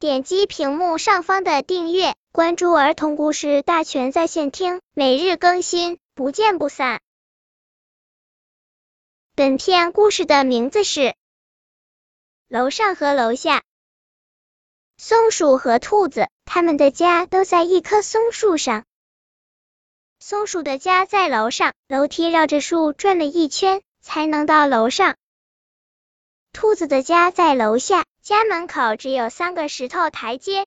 点击屏幕上方的订阅，关注儿童故事大全在线听，每日更新，不见不散。本片故事的名字是《楼上和楼下》。松鼠和兔子，他们的家都在一棵松树上。松鼠的家在楼上，楼梯绕着树转了一圈才能到楼上。兔子的家在楼下，家门口只有三个石头台阶。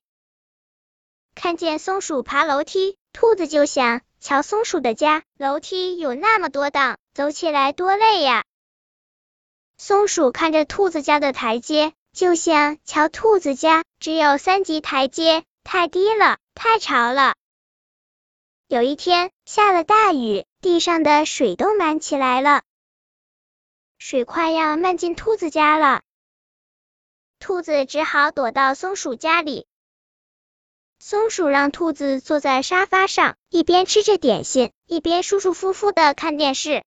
看见松鼠爬楼梯，兔子就想：瞧松鼠的家，楼梯有那么多档，走起来多累呀。松鼠看着兔子家的台阶，就想：瞧兔子家，只有三级台阶，太低了，太潮了。有一天下了大雨，地上的水都满起来了。水快要漫进兔子家了，兔子只好躲到松鼠家里。松鼠让兔子坐在沙发上，一边吃着点心，一边舒舒服服的看电视。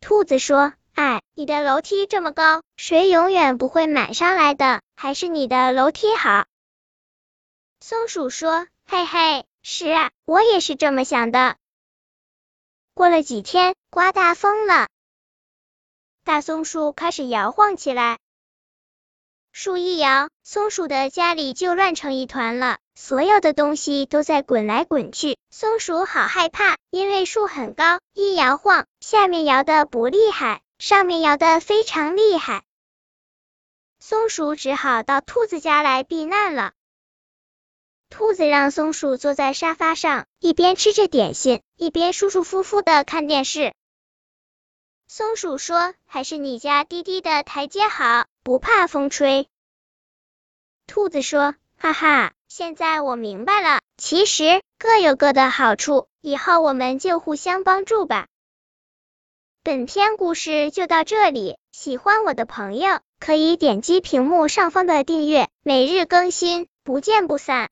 兔子说：“哎，你的楼梯这么高，水永远不会满上来的，还是你的楼梯好。”松鼠说：“嘿嘿，是啊，我也是这么想的。”过了几天，刮大风了。大松树开始摇晃起来，树一摇，松鼠的家里就乱成一团了，所有的东西都在滚来滚去。松鼠好害怕，因为树很高，一摇晃，下面摇的不厉害，上面摇的非常厉害。松鼠只好到兔子家来避难了。兔子让松鼠坐在沙发上，一边吃着点心，一边舒舒服服的看电视。松鼠说：“还是你家低低的台阶好，不怕风吹。”兔子说：“哈哈，现在我明白了，其实各有各的好处，以后我们就互相帮助吧。”本篇故事就到这里，喜欢我的朋友可以点击屏幕上方的订阅，每日更新，不见不散。